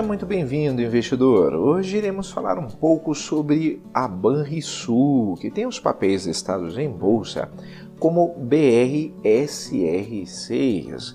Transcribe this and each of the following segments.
Seja muito bem-vindo, investidor. Hoje iremos falar um pouco sobre a Banrisul, que tem os papéis listados em bolsa como BRSR6.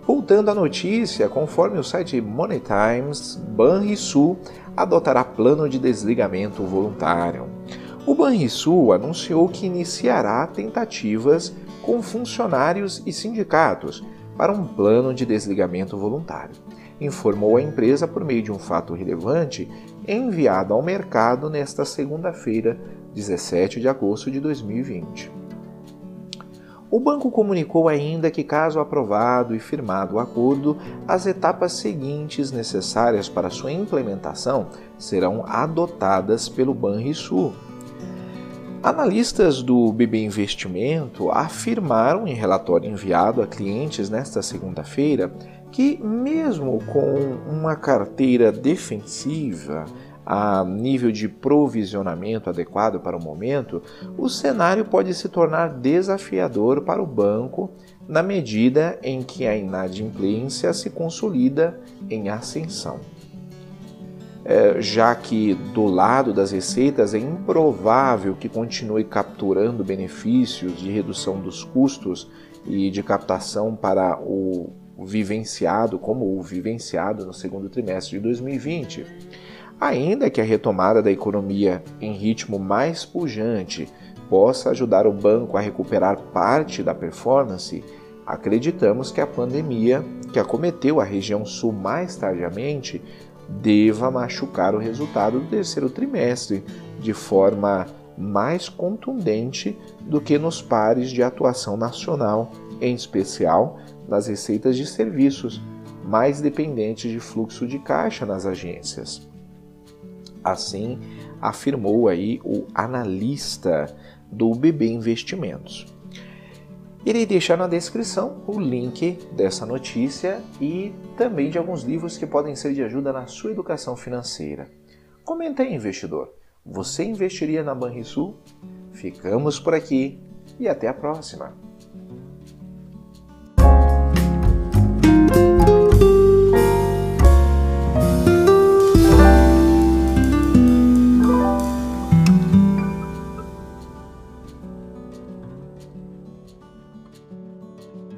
Voltando à notícia, conforme o site Money Times, Banrisul adotará plano de desligamento voluntário. O Banrisul anunciou que iniciará tentativas com funcionários e sindicatos para um plano de desligamento voluntário, informou a empresa por meio de um fato relevante enviado ao mercado nesta segunda-feira, 17 de agosto de 2020. O banco comunicou ainda que, caso aprovado e firmado o acordo, as etapas seguintes necessárias para sua implementação serão adotadas pelo Banrisul. Analistas do BB Investimento afirmaram em relatório enviado a clientes nesta segunda-feira que, mesmo com uma carteira defensiva, a nível de provisionamento adequado para o momento, o cenário pode se tornar desafiador para o banco na medida em que a inadimplência se consolida em ascensão. É, já que do lado das receitas é improvável que continue capturando benefícios de redução dos custos e de captação para o vivenciado, como o vivenciado no segundo trimestre de 2020 Ainda que a retomada da economia em ritmo mais pujante possa ajudar o banco a recuperar parte da performance, acreditamos que a pandemia que acometeu a região sul mais tardiamente deva machucar o resultado do terceiro trimestre de forma mais contundente do que nos pares de atuação nacional, em especial nas receitas de serviços, mais dependentes de fluxo de caixa nas agências. Assim afirmou aí o analista do BB Investimentos. Irei deixar na descrição o link dessa notícia e também de alguns livros que podem ser de ajuda na sua educação financeira. Comenta aí, investidor. Você investiria na Banrisul? Ficamos por aqui e até a próxima!